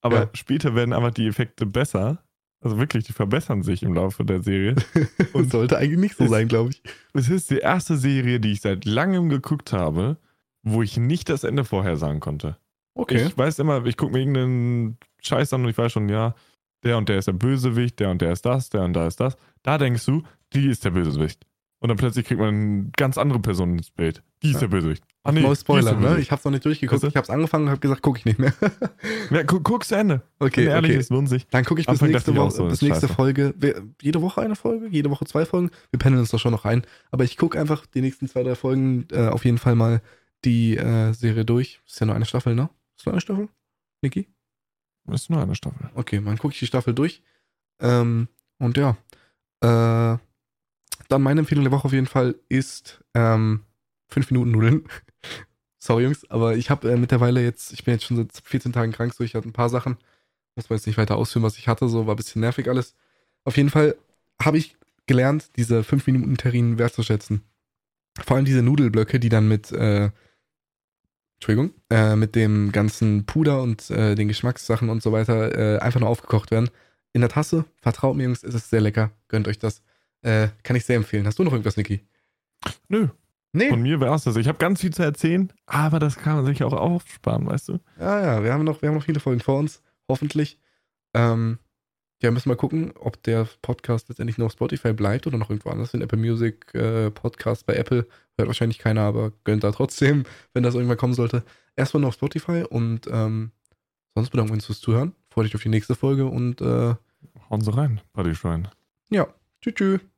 Aber Ja. später werden einfach die Effekte besser. Also wirklich, die verbessern sich im Laufe der Serie. <laughs> Und sollte eigentlich nicht so ist- sein, glaube ich. es ist die erste Serie, die ich seit langem geguckt habe, wo ich nicht das Ende vorhersagen konnte. Okay. Ich weiß immer, ich gucke mir irgendeinen Scheiß an und ich weiß schon, ja, der und der ist der Bösewicht, der und der ist das, der und da ist das. Da denkst du, die ist der Bösewicht. Und dann plötzlich kriegt man eine ganz andere Person ins Bild. Die ist Ja. der Bösewicht. Ah, no die ist Spoiler, ne? Ich hab's noch nicht durchgeguckt. Weißt du? Ich hab's angefangen und hab gesagt, gucke ich nicht mehr. <laughs> Ja, gu guck's zu Ende. okay, Bin ehrlich, okay. es lohnt sich. Dann gucke ich bis Anfang nächste, Woche, so, bis nächste scheiße. Folge. Jede Woche eine Folge? Jede Woche zwei Folgen? Wir pendeln uns doch schon noch rein. Aber ich gucke einfach die nächsten zwei, drei Folgen äh, auf jeden Fall mal die äh, Serie durch. Ist ja nur eine Staffel, ne? Ist nur eine Staffel? Niki? Ist nur eine Staffel. Okay, dann gucke ich die Staffel durch. Ähm, und ja. Äh, dann meine Empfehlung der Woche auf jeden Fall ist ähm, 5 Minuten Nudeln. <laughs> Sorry, Jungs, aber ich habe äh, mittlerweile jetzt, ich bin jetzt schon seit 14 Tagen krank, so ich hatte ein paar Sachen. Muss man jetzt nicht weiter ausführen, was ich hatte, so war ein bisschen nervig alles. Auf jeden Fall habe ich gelernt, diese 5 Minuten Terrinen wertzuschätzen. Vor allem diese Nudelblöcke, die dann mit, äh, Entschuldigung, äh, mit dem ganzen Puder und äh, den Geschmackssachen und so weiter äh, einfach nur aufgekocht werden. In der Tasse, vertraut mir, Jungs, ist es sehr lecker. Gönnt euch das. Äh, kann ich sehr empfehlen. Hast du noch irgendwas, Niki? Nö, Nee. von mir wär's das. Ich habe ganz viel zu erzählen, aber das kann man sich auch aufsparen, weißt du? Ja, ja, wir haben noch, wir haben noch viele Folgen vor uns, hoffentlich. Ähm, ja, müssen wir gucken, ob der Podcast letztendlich nur auf Spotify bleibt oder noch irgendwo anders in Apple Music äh, Podcast bei Apple. Hört wahrscheinlich keiner, aber gönnt da trotzdem, <laughs> wenn das irgendwann kommen sollte. Erstmal nur auf Spotify und ähm, sonst bedanken wir uns fürs Zuhören. Freut euch auf die nächste Folge und äh, Hauen Sie rein, Partyschwein. ja, tschüss, tschüss.